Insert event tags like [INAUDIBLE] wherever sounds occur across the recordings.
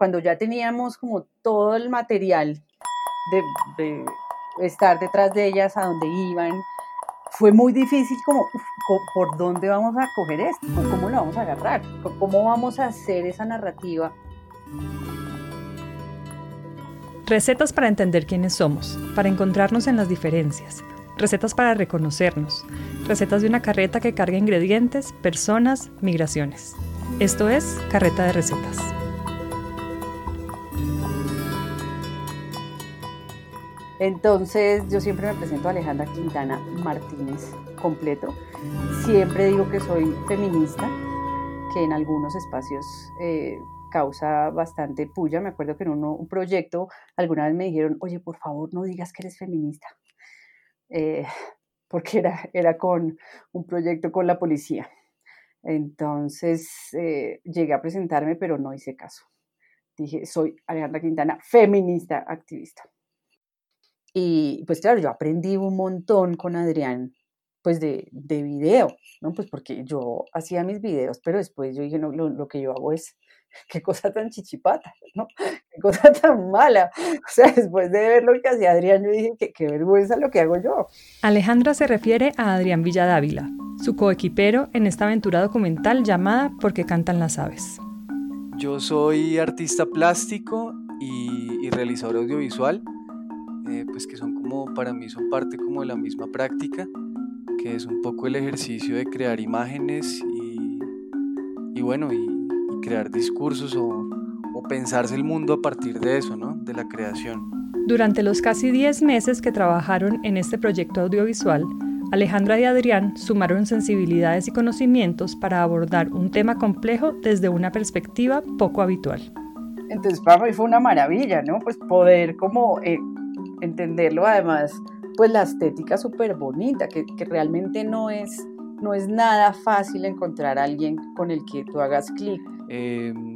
cuando ya teníamos como todo el material de, estar detrás de ellas, a donde iban, fue muy difícil como, ¿por dónde vamos a coger esto? ¿Cómo lo vamos a agarrar? ¿Cómo vamos a hacer esa narrativa? Recetas para entender quiénes somos, para encontrarnos en las diferencias, recetas para reconocernos, recetas de una carreta que carga ingredientes, personas, migraciones. Esto es Carreta de Recetas. Entonces yo siempre me presento a Alejandra Quintana Martínez completo. Siempre digo que soy feminista, que en algunos espacios eh, causa bastante puya. Me acuerdo que en un proyecto alguna vez me dijeron, oye, por favor no digas que eres feminista. Eh, [LAUGHS] porque era, era con un proyecto con la policía. Entonces eh, llegué a presentarme, pero no hice caso. Dije, soy Alejandra Quintana, feminista activista. Y pues claro, yo aprendí un montón con Adrián, pues de, de video, ¿no? Pues porque yo hacía mis videos, pero después yo dije, no, lo, lo que yo hago es [LAUGHS] qué cosa tan chichipata, ¿no? [LAUGHS] Qué cosa tan mala. [LAUGHS] O sea, después de ver lo que hacía Adrián, yo dije, qué, qué vergüenza lo que hago yo. Alejandra se refiere a Adrián Villadávila, su coequipero en esta aventura documental llamada Porque cantan las aves. Yo soy artista plástico y, y realizador audiovisual, eh, pues que son como, para mí son parte como de la misma práctica, que es un poco el ejercicio de crear imágenes y, y bueno, y crear discursos o, pensarse el mundo a partir de eso, ¿no? De la creación. Durante los casi 10 meses que trabajaron en este proyecto audiovisual, Alejandra y Adrián sumaron sensibilidades y conocimientos para abordar un tema complejo desde una perspectiva poco habitual. Entonces para mí fue una maravilla, ¿no? Pues poder como eh, entenderlo, además, pues la estética súper bonita, que, que, realmente no es, no es nada fácil encontrar a alguien con el que tú hagas clic. Em,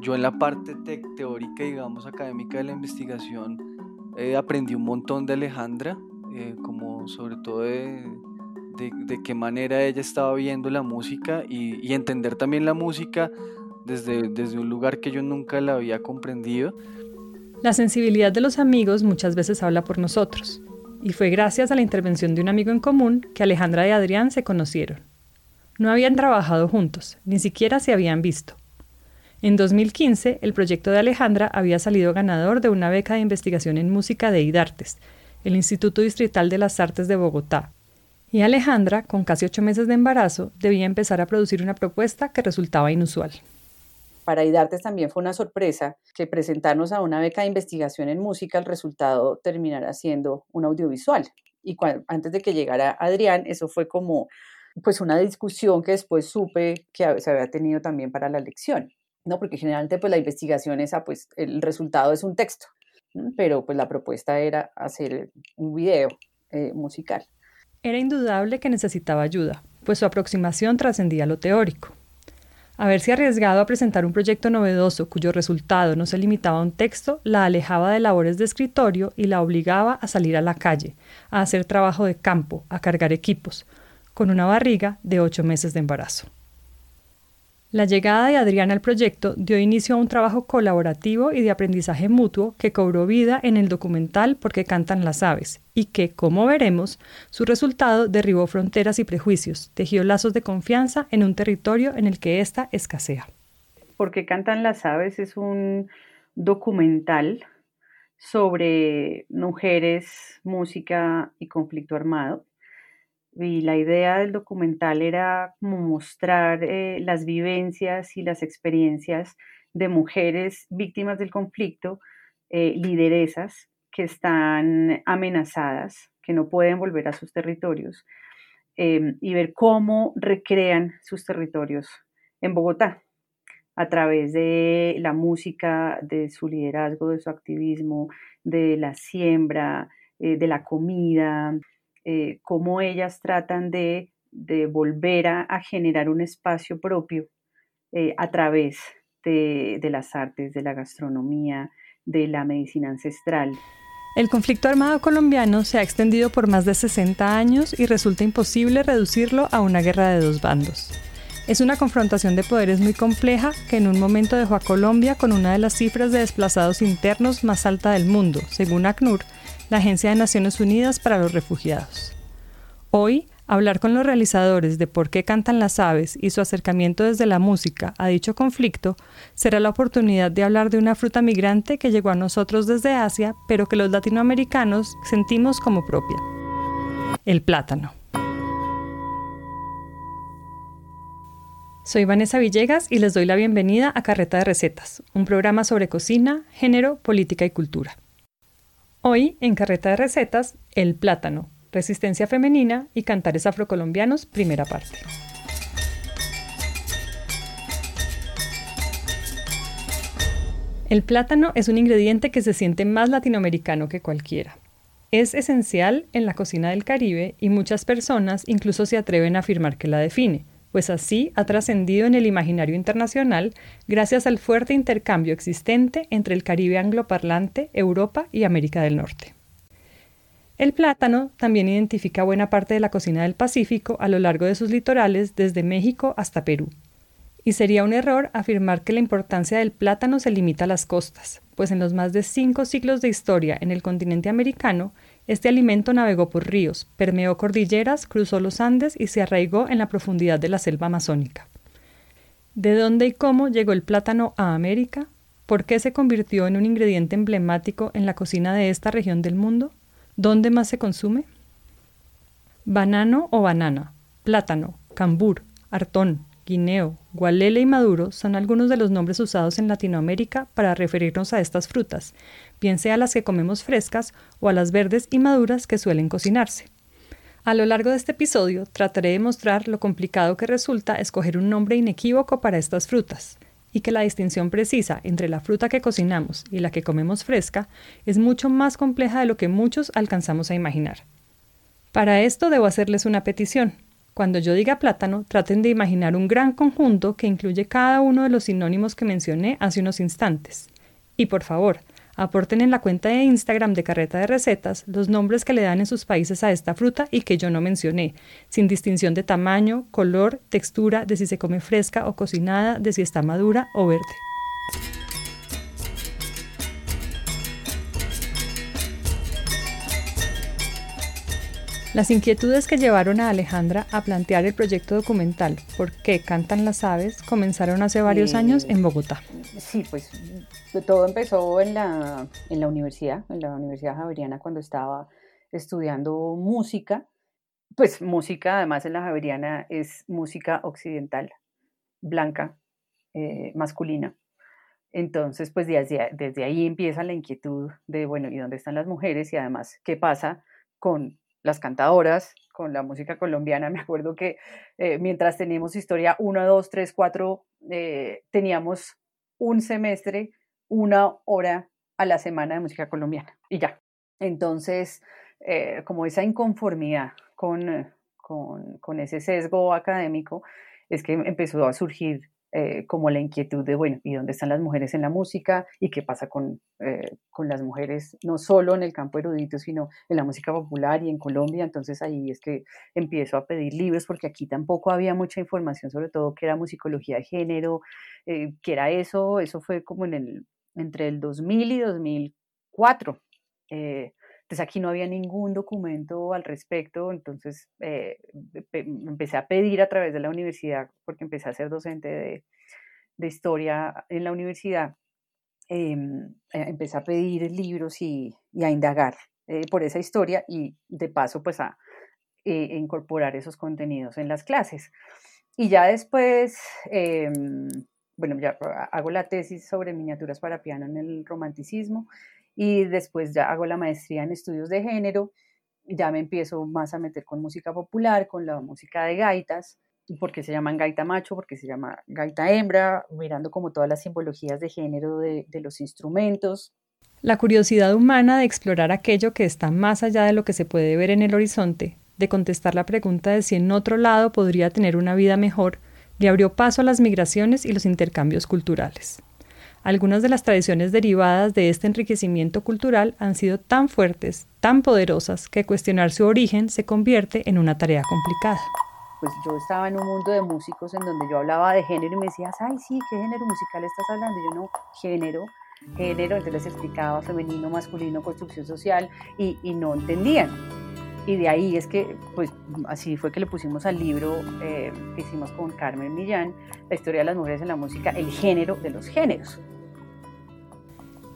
yo en la parte teórica, digamos, académica de la investigación, eh, aprendí un montón de Alejandra, eh, como sobre todo de, de, qué manera ella estaba viendo la música y, y, entender también la música desde, desde un lugar que yo nunca la había comprendido. La sensibilidad de los amigos muchas veces habla por nosotros, y fue gracias a la intervención de un amigo en común que Alejandra y Adrián se conocieron. No habían trabajado juntos, ni siquiera se habían visto en 2015, el proyecto de Alejandra había salido ganador de una beca de investigación en música de IDARTES, el Instituto Distrital de las Artes de Bogotá. Y Alejandra, con casi ocho meses de embarazo, debía empezar a producir una propuesta que resultaba inusual. Para IDARTES también fue una sorpresa que presentarnos a una beca de investigación en música, el resultado terminara siendo un audiovisual. Y antes de que llegara Adrián, eso fue como pues una discusión que después supe que se había tenido también para la lección. ¿no? Porque generalmente pues la investigación esa, pues el resultado es un texto, pero pues la propuesta era hacer un video eh, musical. Era indudable que necesitaba ayuda, pues su aproximación trascendía lo teórico. Haberse arriesgado a presentar un proyecto novedoso cuyo resultado no se limitaba a un texto la alejaba de labores de escritorio y la obligaba a salir a la calle, a hacer trabajo de campo, a cargar equipos, con una barriga de ocho meses de embarazo. La llegada de Adriana al proyecto dio inicio a un trabajo colaborativo y de aprendizaje mutuo que cobró vida en el documental Porque cantan las aves y que, como veremos, su resultado derribó fronteras y prejuicios, tejió lazos de confianza en un territorio en el que ésta escasea. Porque cantan las aves es un documental sobre mujeres, música y conflicto armado y la idea del documental era mostrar eh, las vivencias y las experiencias de mujeres víctimas del conflicto, eh, lideresas que están amenazadas, que no pueden volver a sus territorios, em, y ver cómo recrean sus territorios en Bogotá a través de la música, de su liderazgo, de su activismo, de la siembra, eh, de la comida, eh, cómo ellas tratan de, volver a, generar un espacio propio eh, a través de, de las artes, de la gastronomía, de la medicina ancestral. El conflicto armado colombiano se ha extendido por más de 60 años y resulta imposible reducirlo a una guerra de dos bandos. Es una confrontación de poderes muy compleja que en un momento dejó a Colombia con una de las cifras de desplazados internos más alta del mundo, según ACNUR, la Agencia de Naciones Unidas para los Refugiados. Hoy, hablar con los realizadores de por qué cantan las aves y su acercamiento desde la música a dicho conflicto será la oportunidad de hablar de una fruta migrante que llegó a nosotros desde Asia, pero que los latinoamericanos sentimos como propia. El plátano. Soy Vanessa Villegas y les doy la bienvenida a Carreta de Recetas, un programa sobre cocina, género, política y cultura. Hoy, en Carreta de Recetas, el plátano, Resistencia Femenina y Cantares Afrocolombianos, primera parte. El plátano es un ingrediente que se siente más latinoamericano que cualquiera. Es esencial en la cocina del Caribe y muchas personas incluso se atreven a afirmar que la define, pues así ha trascendido en el imaginario internacional gracias al fuerte intercambio existente entre el Caribe angloparlante, Europa y América del Norte. El plátano también identifica buena parte de la cocina del Pacífico a lo largo de sus litorales desde México hasta Perú. Y sería un error afirmar que la importancia del plátano se limita a las costas, pues en los más de cinco siglos de historia en el continente americano, este alimento navegó por ríos, permeó cordilleras, cruzó los Andes y se arraigó en la profundidad de la selva amazónica. ¿De dónde y cómo llegó el plátano a América? ¿Por qué se convirtió en un ingrediente emblemático en la cocina de esta región del mundo? ¿Dónde más se consume? Banano o banana, plátano, cambur, artón, guineo, gualele y maduro son algunos de los nombres usados en Latinoamérica para referirnos a estas frutas, bien sea a las que comemos frescas o a las verdes y maduras que suelen cocinarse. A lo largo de este episodio trataré de mostrar lo complicado que resulta escoger un nombre inequívoco para estas frutas y que la distinción precisa entre la fruta que cocinamos y la que comemos fresca es mucho más compleja de lo que muchos alcanzamos a imaginar. Para esto debo hacerles una petición. Cuando yo diga plátano, traten de imaginar un gran conjunto que incluye cada uno de los sinónimos que mencioné hace unos instantes. Y por favor, Aporten en la cuenta de Instagram de Carreta de Recetas los nombres que le dan en sus países a esta fruta y que yo no mencioné, sin distinción de tamaño, color, textura, de si se come fresca o cocinada, de si está madura o verde. Las inquietudes que llevaron a Alejandra a plantear el proyecto documental ¿Por qué cantan las aves? comenzaron hace varios años en Bogotá. Sí, pues todo empezó en la, en la universidad, en la Universidad Javeriana cuando estaba estudiando música. Pues música, además en la Javeriana, es música occidental, blanca, eh, masculina. Entonces, pues desde, desde ahí empieza la inquietud de, bueno, ¿y dónde están las mujeres? Y además, ¿qué pasa con las cantadoras, con la música colombiana. [LAUGHS] Me acuerdo que eh, mientras teníamos historia 1, 2, 3, 4, teníamos un semestre, una hora a la semana de música colombiana y ya. Entonces, eh, como esa inconformidad con, con, con ese sesgo académico, es que empezó a surgir eh, como la inquietud de, bueno, ¿y dónde están las mujeres en la música? ¿Y qué pasa con, eh, con las mujeres, no solo en el campo erudito, sino en la música popular y en Colombia? Entonces ahí es que empiezo a pedir libros porque aquí tampoco había mucha información sobre todo qué era musicología de género, eh, qué era eso, eso fue como en el, entre el 2000 y 2004. Entonces aquí no había ningún documento al respecto, entonces eh, empecé a pedir a través de la universidad, porque empecé a ser docente de, de historia en la universidad, em, eh, empecé a pedir libros y, a indagar eh, por esa historia y de paso pues a incorporar esos contenidos en las clases. Y ya después, em, bueno, ya hago la tesis sobre miniaturas para piano en el romanticismo y después ya hago la maestría en estudios de género, ya me empiezo más a meter con música popular, con la música de gaitas, porque se llaman gaita macho, porque se llama gaita hembra, mirando como todas las simbologías de género de, de los instrumentos. La curiosidad humana de explorar aquello que está más allá de lo que se puede ver en el horizonte, de contestar la pregunta de si en otro lado podría tener una vida mejor, le abrió paso a las migraciones y los intercambios culturales. Algunas de las tradiciones derivadas de este enriquecimiento cultural han sido tan fuertes, tan poderosas, que cuestionar su origen se convierte en una tarea complicada. pues yo estaba en un mundo de músicos en donde yo hablaba de género y me decías, ay, sí, ¿qué género musical estás hablando? Yo no, género, género, entonces les explicaba femenino, masculino, construcción social y no entendían. Y de ahí es que, pues así fue que le pusimos al libro eh, que hicimos con Carmen Millán, la historia de las mujeres en la música, el género de los géneros.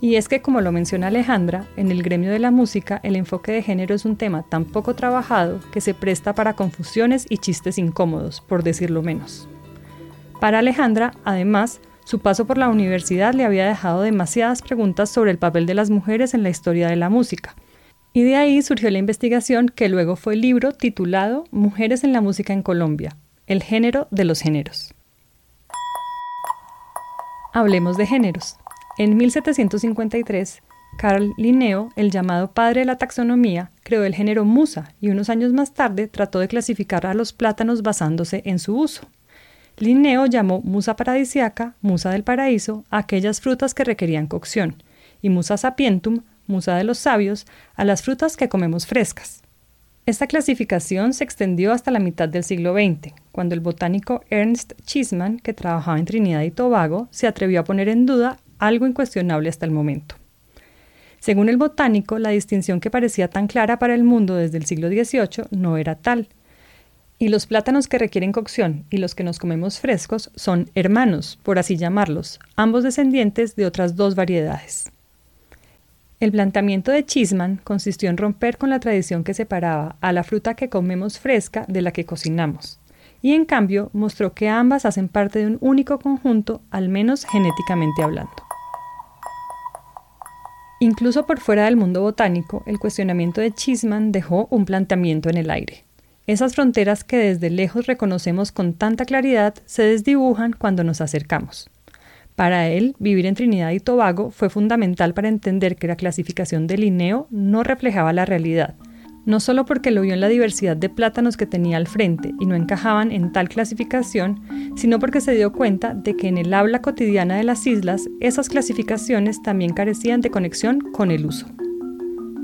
Y es que, como lo menciona Alejandra, en el gremio de la música el enfoque de género es un tema tan poco trabajado que se presta para confusiones y chistes incómodos, por decirlo menos. Para Alejandra, además, su paso por la universidad le había dejado demasiadas preguntas sobre el papel de las mujeres en la historia de la música. Y de ahí surgió la investigación que luego fue el libro titulado Mujeres en la música en Colombia, el género de los géneros. Hablemos de géneros. En 1753, Carl Linneo, el llamado padre de la taxonomía, creó el género musa y unos años más tarde trató de clasificar a los plátanos basándose en su uso. Linneo llamó musa paradisiaca, musa del paraíso, aquellas frutas que requerían cocción, y musa sapientum, musa de los sabios, a las frutas que comemos frescas. Esta clasificación se extendió hasta la mitad del siglo XX, cuando el botánico Ernst Chisman, que trabajaba en Trinidad y Tobago, se atrevió a poner en duda algo incuestionable hasta el momento. Según el botánico, la distinción que parecía tan clara para el mundo desde el siglo XVIII no era tal. Y los plátanos que requieren cocción y los que nos comemos frescos son hermanos, por así llamarlos, ambos descendientes de otras dos variedades. El planteamiento de Chisman consistió en romper con la tradición que separaba a la fruta que comemos fresca de la que cocinamos y en cambio mostró que ambas hacen parte de un único conjunto, al menos genéticamente hablando. Incluso por fuera del mundo botánico, el cuestionamiento de Chisman dejó un planteamiento en el aire. Esas fronteras que desde lejos reconocemos con tanta claridad se desdibujan cuando nos acercamos. Para él, vivir en Trinidad y Tobago fue fundamental para entender que la clasificación de Linneo no reflejaba la realidad, no solo porque lo vio en la diversidad de plátanos que tenía al frente y no encajaban en tal clasificación, sino porque se dio cuenta de que en el habla cotidiana de las islas esas clasificaciones también carecían de conexión con el uso.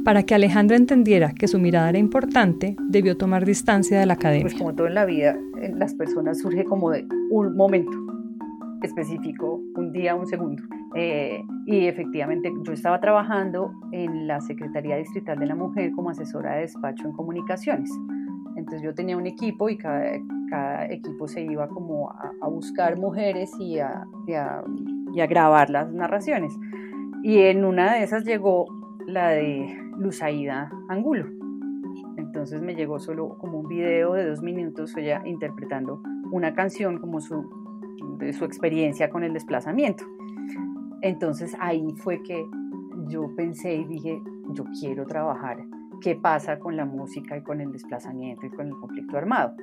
Para que Alejandra entendiera que su mirada era importante, debió tomar distancia de la academia. Pues como todo en la vida, en las personas surge como de un momento específico, un día, un segundo. Eh, y efectivamente yo estaba trabajando en la Secretaría Distrital de la Mujer como asesora de despacho en comunicaciones. Entonces yo tenía un equipo y cada, equipo se iba como a, buscar mujeres y a, y a, y a grabar las narraciones. Y en una de esas llegó la de Luzaida Angulo. Entonces me llegó solo como un video de dos minutos ella interpretando una canción como su, de su experiencia con el desplazamiento. Entonces ahí fue que yo pensé y dije, yo quiero trabajar qué pasa con la música y con el desplazamiento y con el conflicto armado.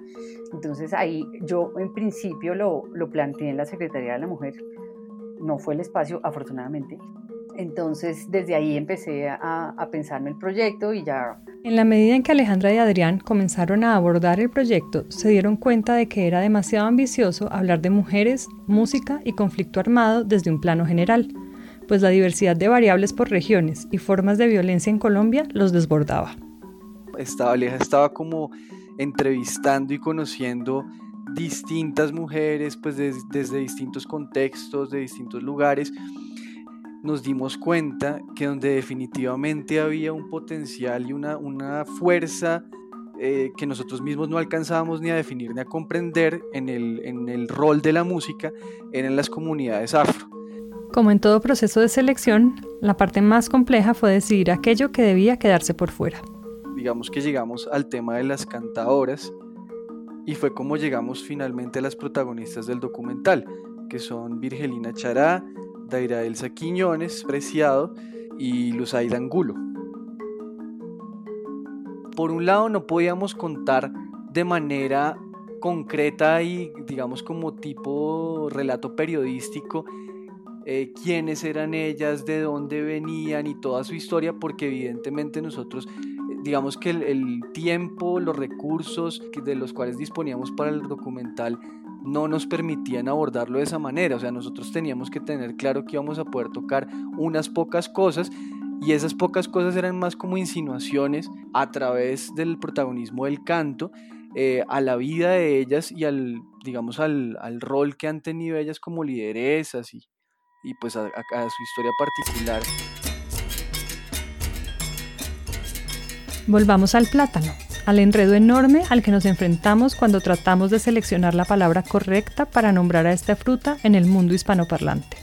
Entonces ahí yo en principio lo, lo planteé en la Secretaría de la Mujer, no fue el espacio afortunadamente. Entonces desde ahí empecé a, a pensarme el proyecto y ya... En la medida en que Alejandra y Adrián comenzaron a abordar el proyecto, se dieron cuenta de que era demasiado ambicioso hablar de mujeres, música y conflicto armado desde un plano general pues la diversidad de variables por regiones y formas de violencia en Colombia los desbordaba. Estaba, estaba como entrevistando y conociendo distintas mujeres, pues desde distintos contextos, de distintos lugares, nos dimos cuenta que donde definitivamente había un potencial y una, una fuerza eh, que nosotros mismos no alcanzábamos ni a definir ni a comprender en el, en el rol de la música, eran las comunidades afro. Como en todo proceso de selección, la parte más compleja fue decidir aquello que debía quedarse por fuera. Digamos que llegamos al tema de las cantadoras y fue como llegamos finalmente a las protagonistas del documental, que son Virgelina Chará, Daira Elsa Quiñones, Preciado y Luzaida Angulo. Por un lado no podíamos contar de manera concreta y digamos como tipo relato periodístico eh, quiénes eran ellas, de dónde venían y toda su historia, porque evidentemente nosotros, eh, digamos que el, tiempo, los recursos de los cuales disponíamos para el documental no nos permitían abordarlo de esa manera, o sea, nosotros teníamos que tener claro que íbamos a poder tocar unas pocas cosas y esas pocas cosas eran más como insinuaciones a través del protagonismo del canto eh, a la vida de ellas y al, digamos, al, rol que han tenido ellas como lideresas y, y pues a, a su historia particular. Volvamos al plátano, al enredo enorme al que nos enfrentamos cuando tratamos de seleccionar la palabra correcta para nombrar a esta fruta en el mundo hispanoparlante.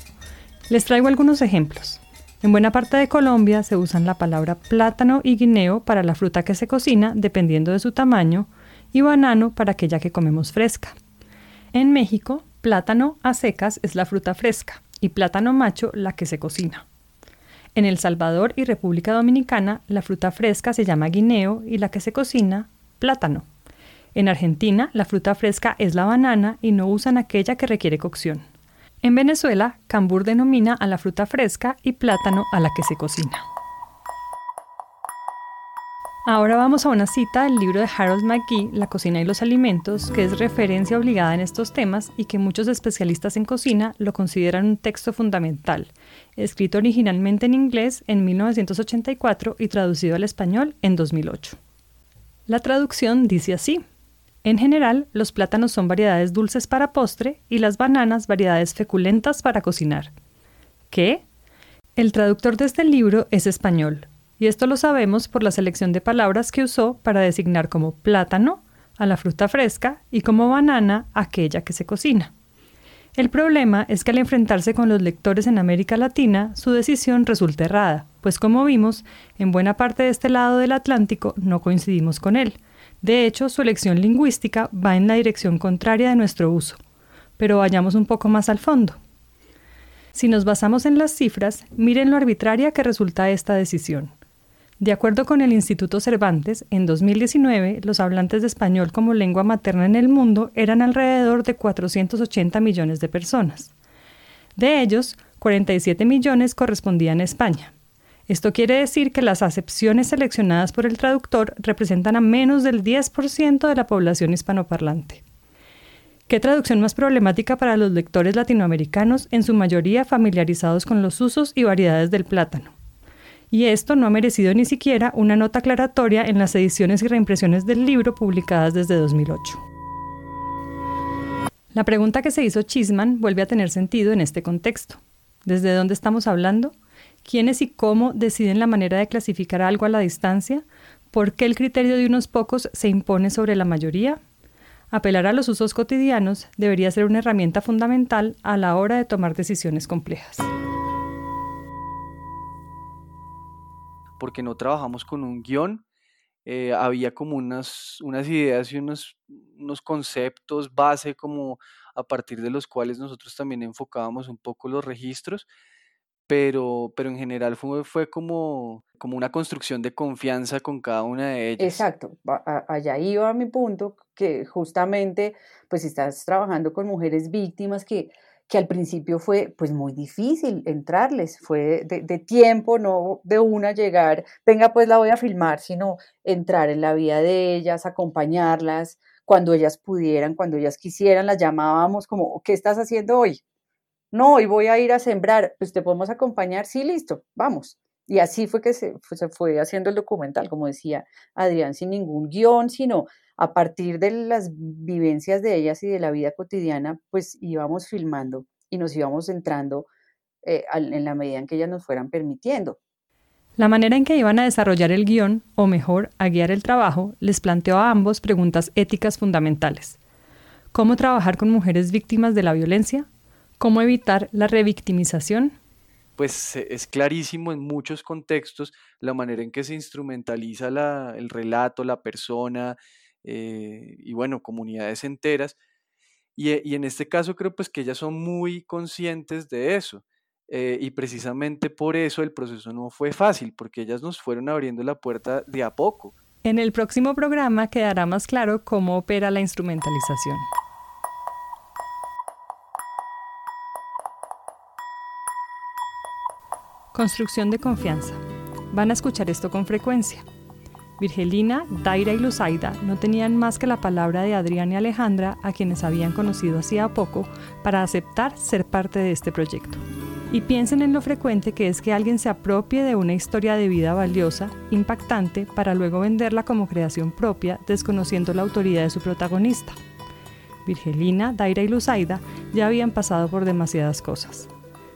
Les traigo algunos ejemplos. En buena parte de Colombia se usan la palabra plátano y guineo para la fruta que se cocina dependiendo de su tamaño y banano para aquella que comemos fresca. En México, plátano a secas es la fruta fresca y plátano macho la que se cocina. En El Salvador y República Dominicana, la fruta fresca se llama guineo y la que se cocina, plátano. En Argentina, la fruta fresca es la banana y no usan aquella que requiere cocción. En Venezuela, cambur denomina a la fruta fresca y plátano a la que se cocina. Ahora vamos a una cita del libro de Harold McGee, La cocina y los alimentos, que es referencia obligada en estos temas y que muchos especialistas en cocina lo consideran un texto fundamental, escrito originalmente en inglés en 1984 y traducido al español en 2008. La traducción dice así. En general, los plátanos son variedades dulces para postre y las bananas variedades feculentas para cocinar. ¿Qué? El traductor de este libro es español, y esto lo sabemos por la selección de palabras que usó para designar como plátano a la fruta fresca y como banana aquella que se cocina. El problema es que al enfrentarse con los lectores en América Latina, su decisión resulta errada, pues como vimos, en buena parte de este lado del Atlántico no coincidimos con él, de hecho, su elección lingüística va en la dirección contraria de nuestro uso. Pero vayamos un poco más al fondo. Si nos basamos en las cifras, miren lo arbitraria que resulta esta decisión. De acuerdo con el Instituto Cervantes, en 2019 los hablantes de español como lengua materna en el mundo eran alrededor de 480 millones de personas. De ellos, 47 millones correspondían a España, esto quiere decir que las acepciones seleccionadas por el traductor representan a menos del 10% de la población hispanoparlante. ¿Qué traducción más problemática para los lectores latinoamericanos, en su mayoría familiarizados con los usos y variedades del plátano? Y esto no ha merecido ni siquiera una nota aclaratoria en las ediciones y reimpresiones del libro publicadas desde 2008. La pregunta que se hizo Chisman vuelve a tener sentido en este contexto. ¿Desde dónde estamos hablando? quiénes y cómo deciden la manera de clasificar algo a la distancia, por qué el criterio de unos pocos se impone sobre la mayoría. Apelar a los usos cotidianos debería ser una herramienta fundamental a la hora de tomar decisiones complejas. Porque no trabajamos con un guion, eh, había como unas, unas ideas y unos, unos conceptos base como a partir de los cuales nosotros también enfocábamos un poco los registros pero, pero en general fue, fue como, como una construcción de confianza con cada una de ellas. Exacto, allá iba mi punto, que justamente pues estás trabajando con mujeres víctimas que, que al principio fue pues muy difícil entrarles, fue de, tiempo, no de una llegar, venga pues la voy a filmar, sino entrar en la vida de ellas, acompañarlas, cuando ellas pudieran, cuando ellas quisieran, las llamábamos como, ¿qué estás haciendo hoy? no, hoy voy a ir a sembrar, pues te podemos acompañar, sí, listo, vamos. Y así fue que se, fue haciendo el documental, como decía Adrián, sin ningún guion, sino a partir de las vivencias de ellas y de la vida cotidiana, pues íbamos filmando y nos íbamos entrando eh, en la medida en que ellas nos fueran permitiendo. La manera en que iban a desarrollar el guion, o mejor, a guiar el trabajo, les planteó a ambos preguntas éticas fundamentales. ¿Cómo trabajar con mujeres víctimas de la violencia? ¿Cómo evitar la revictimización? Pues es clarísimo en muchos contextos la manera en que se instrumentaliza el relato, la persona eh, y bueno, comunidades enteras. Y, en este caso creo pues que ellas son muy conscientes de eso. Eh, y precisamente por eso el proceso no fue fácil, porque ellas nos fueron abriendo la puerta de a poco. En el próximo programa quedará más claro cómo opera la instrumentalización. Construcción de confianza. Van a escuchar esto con frecuencia. Virgelina, Daira y Luzaida no tenían más que la palabra de Adrián y Alejandra, a quienes habían conocido hacía poco, para aceptar ser parte de este proyecto. Y piensen en lo frecuente que es que alguien se apropie de una historia de vida valiosa, impactante, para luego venderla como creación propia, desconociendo la autoridad de su protagonista. Virgelina, Daira y Luzaida ya habían pasado por demasiadas cosas.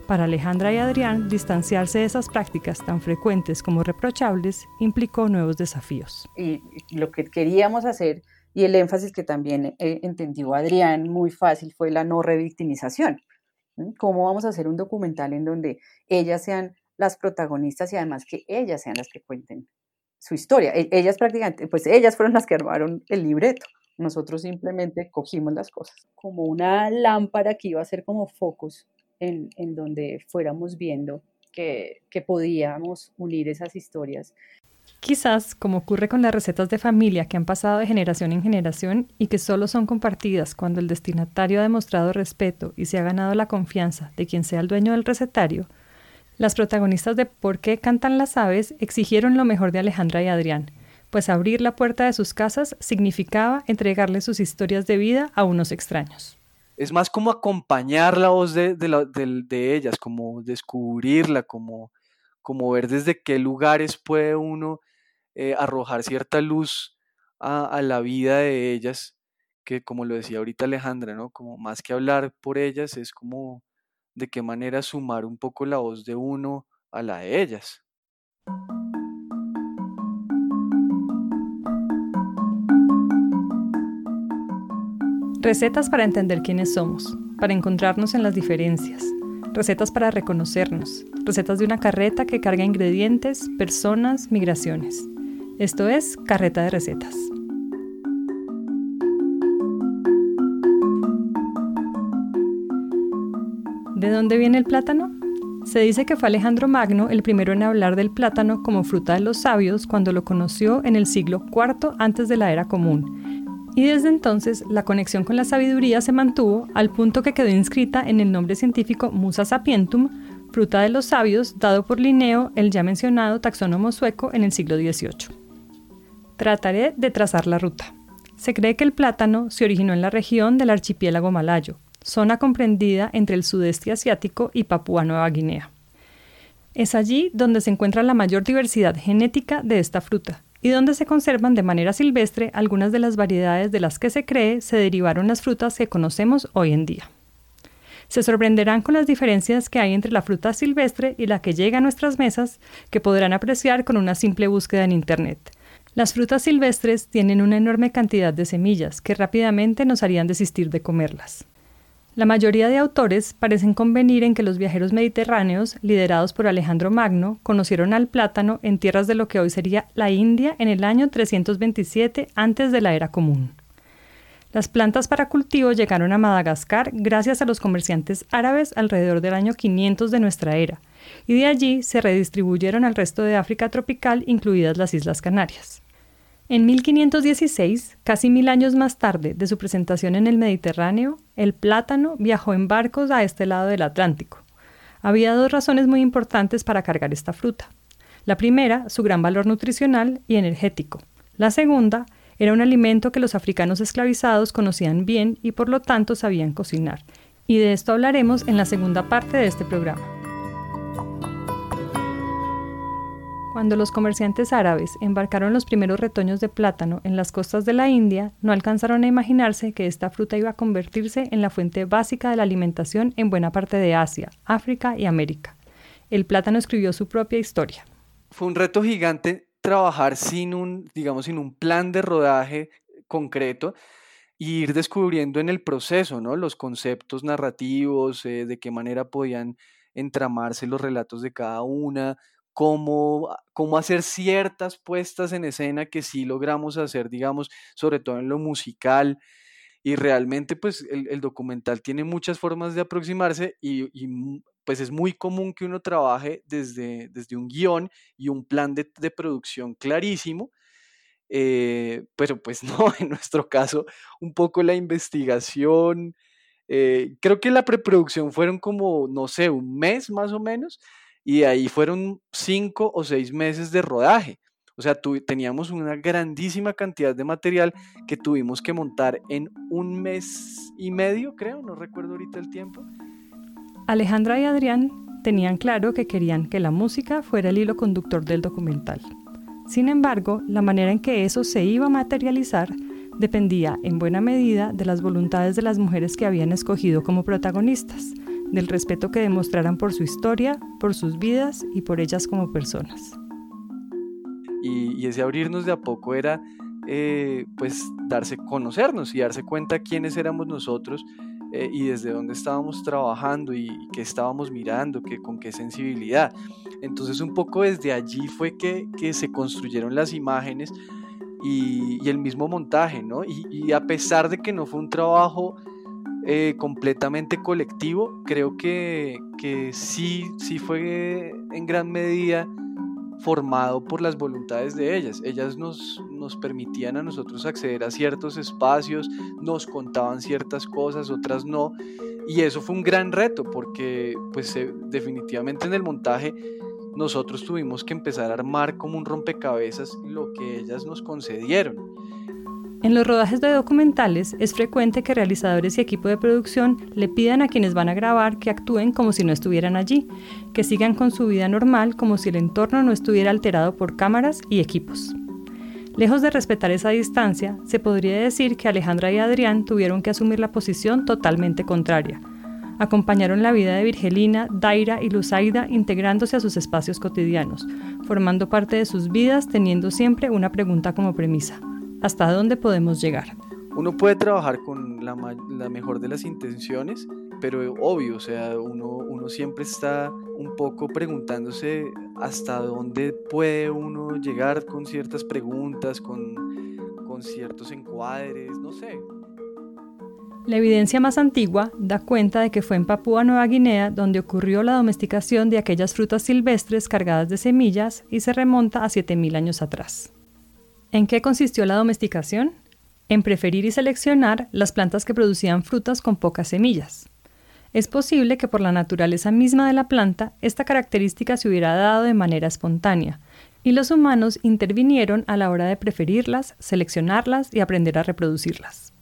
Para Alejandra y Adrián, distanciarse de esas prácticas tan frecuentes como reprochables implicó nuevos desafíos. Y lo que queríamos hacer, y el énfasis que también eh, entendió Adrián muy fácil, fue la no revictimización. ¿Cómo vamos a hacer un documental en donde ellas sean las protagonistas y además que ellas sean las que cuenten su historia? E, ellas prácticamente, pues ellas fueron las que armaron el libreto. Nosotros simplemente cogimos las cosas. Como una lámpara que iba a ser como focos en, donde fuéramos viendo que, que podíamos unir esas historias. Quizás, como ocurre con las recetas de familia que han pasado de generación en generación y que solo son compartidas cuando el destinatario ha demostrado respeto y se ha ganado la confianza de quien sea el dueño del recetario, las protagonistas de Por qué cantan las aves exigieron lo mejor de Alejandra y Adrián, pues abrir la puerta de sus casas significaba entregarle sus historias de vida a unos extraños es más como acompañar la voz de, de, ellas, como descubrirla, como, como ver desde qué lugares puede uno eh, arrojar cierta luz a, la vida de ellas, que como lo decía ahorita Alejandra, ¿no? Como más que hablar por ellas, es como de qué manera sumar un poco la voz de uno a la de ellas. Recetas para entender quiénes somos, para encontrarnos en las diferencias. Recetas para reconocernos. Recetas de una carreta que carga ingredientes, personas, migraciones. Esto es Carreta de Recetas. ¿De dónde viene el plátano? Se dice que fue Alejandro Magno el primero en hablar del plátano como fruta de los sabios cuando lo conoció en el siglo IV antes de la era común, y desde entonces la conexión con la sabiduría se mantuvo al punto que quedó inscrita en el nombre científico Musa sapientum, fruta de los sabios, dado por Linneo, el ya mencionado taxónomo sueco en el siglo XVIII. Trataré de trazar la ruta. Se cree que el plátano se originó en la región del archipiélago malayo, zona comprendida entre el sudeste asiático y Papúa Nueva Guinea. Es allí donde se encuentra la mayor diversidad genética de esta fruta, y donde se conservan de manera silvestre algunas de las variedades de las que se cree se derivaron las frutas que conocemos hoy en día. Se sorprenderán con las diferencias que hay entre la fruta silvestre y la que llega a nuestras mesas, que podrán apreciar con una simple búsqueda en Internet. Las frutas silvestres tienen una enorme cantidad de semillas que rápidamente nos harían desistir de comerlas. La mayoría de autores parecen convenir en que los viajeros mediterráneos, liderados por Alejandro Magno, conocieron al plátano en tierras de lo que hoy sería la India en el año 327 antes de la era común. Las plantas para cultivo llegaron a Madagascar gracias a los comerciantes árabes alrededor del año 500 de nuestra era, y de allí se redistribuyeron al resto de África tropical, incluidas las Islas Canarias. En 1516, casi mil años más tarde de su presentación en el Mediterráneo, el plátano viajó en barcos a este lado del Atlántico. Había dos razones muy importantes para cargar esta fruta. La primera, su gran valor nutricional y energético. La segunda, era un alimento que los africanos esclavizados conocían bien y por lo tanto sabían cocinar. Y de esto hablaremos en la segunda parte de este programa. Cuando los comerciantes árabes embarcaron los primeros retoños de plátano en las costas de la India, no alcanzaron a imaginarse que esta fruta iba a convertirse en la fuente básica de la alimentación en buena parte de Asia, África y América. El plátano escribió su propia historia. Fue un reto gigante trabajar sin un, digamos, sin un plan de rodaje concreto y ir descubriendo en el proceso, ¿no? Los conceptos narrativos, eh, de qué manera podían entramarse los relatos de cada una, cómo, cómo hacer ciertas puestas en escena que sí logramos hacer, digamos, sobre todo en lo musical. Y realmente, pues, el, documental tiene muchas formas de aproximarse y, pues es muy común que uno trabaje desde, desde un guion y un plan de, producción clarísimo, eh, pero pues [LAUGHS] no, en nuestro caso, un poco la investigación, eh, creo que la preproducción fueron como, no sé, un mes más o menos, y ahí fueron cinco o seis meses de rodaje. O sea, teníamos una grandísima cantidad de material que tuvimos que montar en un mes y medio, creo, no recuerdo ahorita el tiempo. Alejandra y Adrián tenían claro que querían que la música fuera el hilo conductor del documental. Sin embargo, la manera en que eso se iba a materializar dependía en buena medida de las voluntades de las mujeres que habían escogido como protagonistas, del respeto que demostraran por su historia, por sus vidas y por ellas como personas. Y, ese abrirnos de a poco era eh, pues darse conocernos y darse cuenta quiénes éramos nosotros eh, y desde dónde estábamos trabajando y, qué estábamos mirando, que, con qué sensibilidad. Entonces un poco desde allí fue que, que se construyeron las imágenes y, y, el mismo montaje, ¿no? Y, y, a pesar de que no fue un trabajo eh, completamente colectivo, creo que, que sí, sí fue en gran medida formado por las voluntades de ellas. Ellas nos, nos permitían a nosotros acceder a ciertos espacios, nos contaban ciertas cosas, otras no. Y eso fue un gran reto porque pues eh, definitivamente en el montaje nosotros tuvimos que empezar a armar como un rompecabezas lo que ellas nos concedieron. En los rodajes de documentales es frecuente que realizadores y equipo de producción le pidan a quienes van a grabar que actúen como si no estuvieran allí, que sigan con su vida normal como si el entorno no estuviera alterado por cámaras y equipos. Lejos de respetar esa distancia, se podría decir que Alejandra y Adrián tuvieron que asumir la posición totalmente contraria. Acompañaron la vida de Virgelina, Daira y Luzaida integrándose a sus espacios cotidianos, formando parte de sus vidas teniendo siempre una pregunta como premisa. ¿Hasta dónde podemos llegar? Uno puede trabajar con la, mejor de las intenciones, pero obvio, o sea, uno, uno siempre está un poco preguntándose hasta dónde puede uno llegar con ciertas preguntas, con, con ciertos encuadres, no sé. La evidencia más antigua da cuenta de que fue en Papúa Nueva Guinea donde ocurrió la domesticación de aquellas frutas silvestres cargadas de semillas y se remonta a 7.000 años atrás. ¿En qué consistió la domesticación? En preferir y seleccionar las plantas que producían frutas con pocas semillas. Es posible que por la naturaleza misma de la planta esta característica se hubiera dado de manera espontánea, y los humanos intervinieron a la hora de preferirlas, seleccionarlas y aprender a reproducirlas.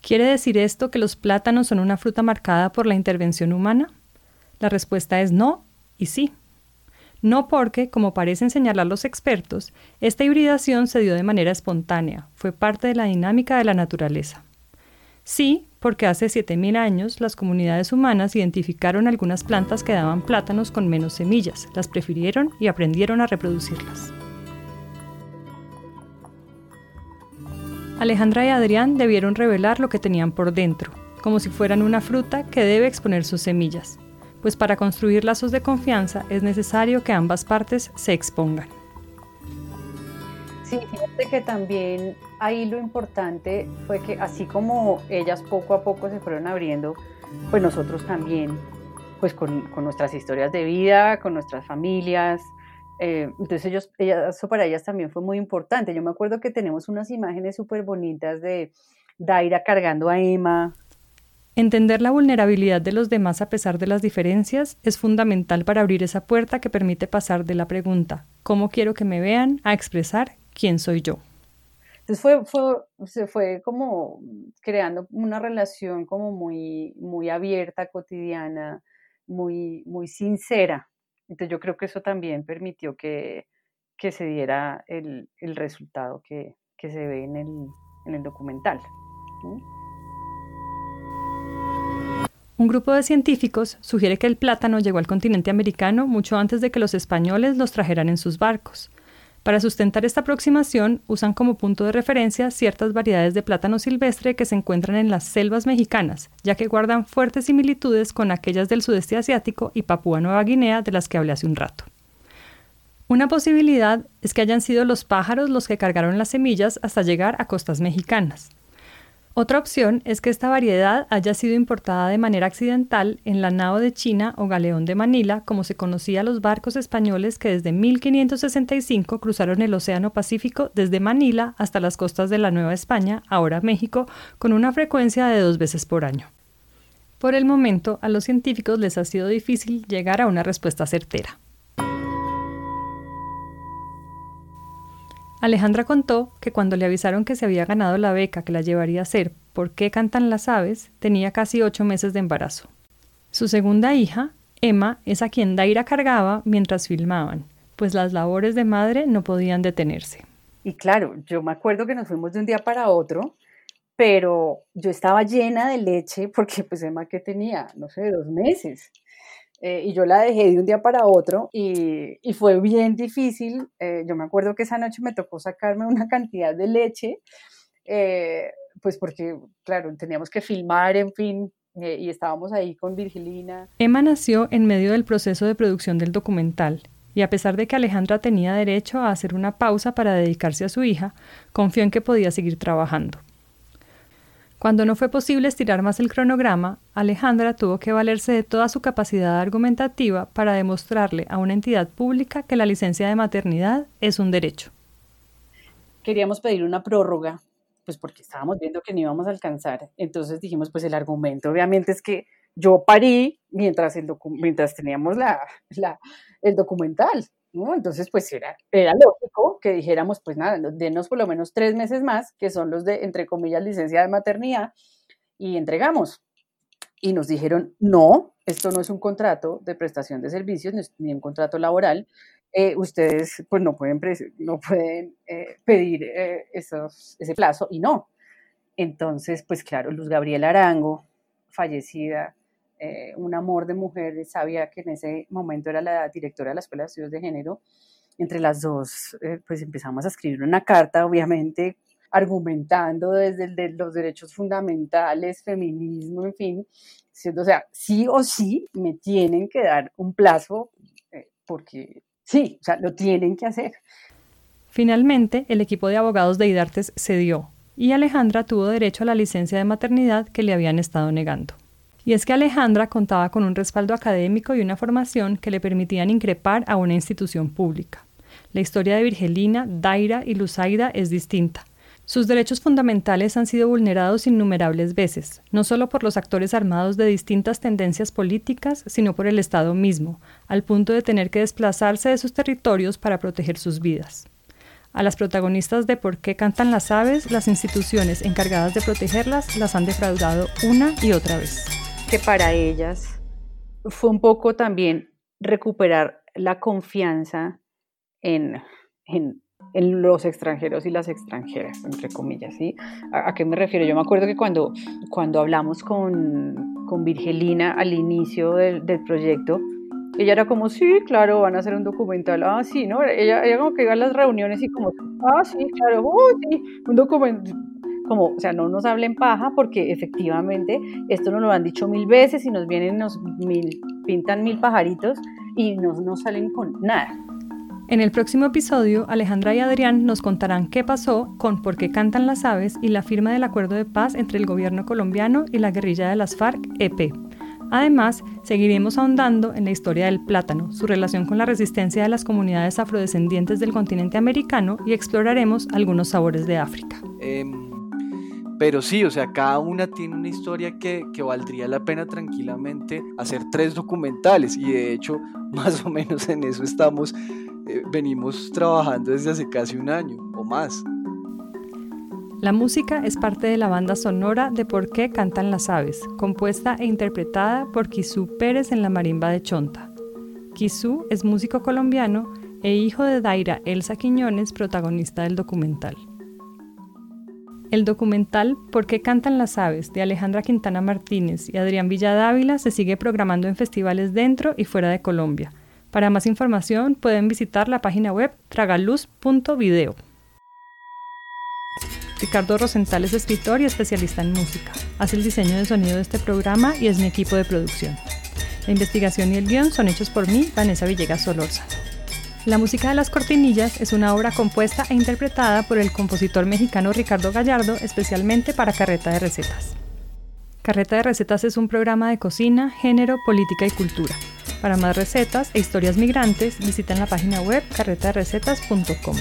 ¿Quiere decir esto que los plátanos son una fruta marcada por la intervención humana? La respuesta es no y sí no porque, como parecen señalar los expertos, esta hibridación se dio de manera espontánea, fue parte de la dinámica de la naturaleza. Sí, porque hace 7.000 años las comunidades humanas identificaron algunas plantas que daban plátanos con menos semillas, las prefirieron y aprendieron a reproducirlas. Alejandra y Adrián debieron revelar lo que tenían por dentro, como si fueran una fruta que debe exponer sus semillas pues para construir lazos de confianza es necesario que ambas partes se expongan. Sí, fíjate que también ahí lo importante fue que así como ellas poco a poco se fueron abriendo, pues nosotros también, pues con, nuestras historias de vida, con nuestras familias, eh, entonces ellos, eso para ellas también fue muy importante. Yo me acuerdo que tenemos unas imágenes súper bonitas de Daira cargando a Emma, Entender la vulnerabilidad de los demás a pesar de las diferencias es fundamental para abrir esa puerta que permite pasar de la pregunta ¿cómo quiero que me vean? a expresar quién soy yo. Entonces fue, fue, se fue como creando una relación como muy, muy abierta, cotidiana, muy, muy sincera. Entonces yo creo que eso también permitió que, que se diera el, el resultado que, que, se ve en el, en el documental. Un grupo de científicos sugiere que el plátano llegó al continente americano mucho antes de que los españoles los trajeran en sus barcos. Para sustentar esta aproximación, usan como punto de referencia ciertas variedades de plátano silvestre que se encuentran en las selvas mexicanas, ya que guardan fuertes similitudes con aquellas del sudeste asiático y Papúa Nueva Guinea de las que hablé hace un rato. Una posibilidad es que hayan sido los pájaros los que cargaron las semillas hasta llegar a costas mexicanas. Otra opción es que esta variedad haya sido importada de manera accidental en la nao de China o galeón de Manila, como se conocía a los barcos españoles que desde 1565 cruzaron el Océano Pacífico desde Manila hasta las costas de la Nueva España, ahora México, con una frecuencia de dos veces por año. Por el momento, a los científicos les ha sido difícil llegar a una respuesta certera. Alejandra contó que cuando le avisaron que se había ganado la beca que la llevaría a hacer ¿Por qué cantan las aves? tenía casi ocho meses de embarazo. Su segunda hija, Emma es a quien Daira cargaba mientras filmaban, pues las labores de madre no podían detenerse. Y claro, yo me acuerdo que nos fuimos de un día para otro, pero yo estaba llena de leche porque pues Emma que tenía, no sé, dos meses. Eh, y yo la dejé de un día para otro y, y fue bien difícil. Eh, yo me acuerdo que esa noche me tocó sacarme una cantidad de leche, eh, pues porque, claro, teníamos que filmar, en fin, y estábamos ahí con Virgilina. Emma nació en medio del proceso de producción del documental y a pesar de que Alejandra tenía derecho a hacer una pausa para dedicarse a su hija, confió en que podía seguir trabajando. Cuando no fue posible estirar más el cronograma, Alejandra tuvo que valerse de toda su capacidad argumentativa para demostrarle a una entidad pública que la licencia de maternidad es un derecho. Queríamos pedir una prórroga, pues porque estábamos viendo que no íbamos a alcanzar. Entonces dijimos, pues el argumento obviamente es que yo parí mientras, el mientras teníamos la, el documental. Entonces, pues era, era lógico que dijéramos, pues nada, denos por lo menos tres meses más, que son los de, entre comillas, licencia de maternidad, y entregamos. Y nos dijeron, no, esto no es un contrato de prestación de servicios, ni un contrato laboral, eh, ustedes pues no pueden, no pueden eh, pedir eh, esos, ese plazo, y no. Entonces, pues claro, Luz Gabriela Arango, fallecida, eh, un amor de mujer, sabía que en ese momento era la directora de la Escuela de Estudios de Género. Entre las dos, eh, pues empezamos a escribir una carta, obviamente, argumentando desde los derechos fundamentales, feminismo, en fin, o sea, sí o sí me tienen que dar un plazo, eh, porque sí, o sea, lo tienen que hacer. Finalmente, el equipo de abogados de IDARTES cedió y Alejandra tuvo derecho a la licencia de maternidad que le habían estado negando. Y es que Alejandra contaba con un respaldo académico y una formación que le permitían increpar a una institución pública. La historia de Virgelina, Daira y Luzaida es distinta. Sus derechos fundamentales han sido vulnerados innumerables veces, no solo por los actores armados de distintas tendencias políticas, sino por el Estado mismo, al punto de tener que desplazarse de sus territorios para proteger sus vidas. A las protagonistas de Por qué cantan las aves, las instituciones encargadas de protegerlas las han defraudado una y otra vez para ellas fue un poco también recuperar la confianza en, en, los extranjeros y las extranjeras, entre comillas, ¿sí? ¿A, qué me refiero? Yo me acuerdo que cuando, cuando hablamos con, con Virgelina al inicio del, del, proyecto, ella era como, sí, claro, van a hacer un documental, ah, sí, ¿no? Ella, ella como que iba a las reuniones y como, ah, sí, claro, oh, sí, un documental, como, o sea, no nos hablen paja porque efectivamente esto nos lo han dicho mil veces y nos vienen, nos mil, pintan mil pajaritos y no nos salen con nada. En el próximo episodio, Alejandra y Adrián nos contarán qué pasó con Por qué cantan las aves y la firma del acuerdo de paz entre el gobierno colombiano y la guerrilla de las FARC-EP. Además, seguiremos ahondando en la historia del plátano, su relación con la resistencia de las comunidades afrodescendientes del continente americano y exploraremos algunos sabores de África. Em, pero sí, o sea, cada una tiene una historia que, que, valdría la pena tranquilamente hacer tres documentales y de hecho [LAUGHS] más o menos en eso estamos, eh, venimos trabajando desde hace casi un año o más. La música es parte de la banda sonora de Por qué cantan las aves, compuesta e interpretada por Kisú Pérez en la marimba de Chonta. Kisú es músico colombiano e hijo de Daira Elsa Quiñones, protagonista del documental. El documental ¿Por qué cantan las aves? de Alejandra Quintana Martínez y Adrián Villadávila se sigue programando en festivales dentro y fuera de Colombia. Para más información pueden visitar la página web tragaluz.video. Ricardo Rosenthal es escritor y especialista en música. Hace el diseño de sonido de este programa y es mi equipo de producción. La investigación y el guion son hechos por mí, Vanessa Villegas Solorza. La música de las cortinillas es una obra compuesta e interpretada por el compositor mexicano Ricardo Gallardo especialmente para Carreta de Recetas. Carreta de Recetas es un programa de cocina, género, política y cultura. Para más recetas e historias migrantes, visiten la página web carretaderecetas.com.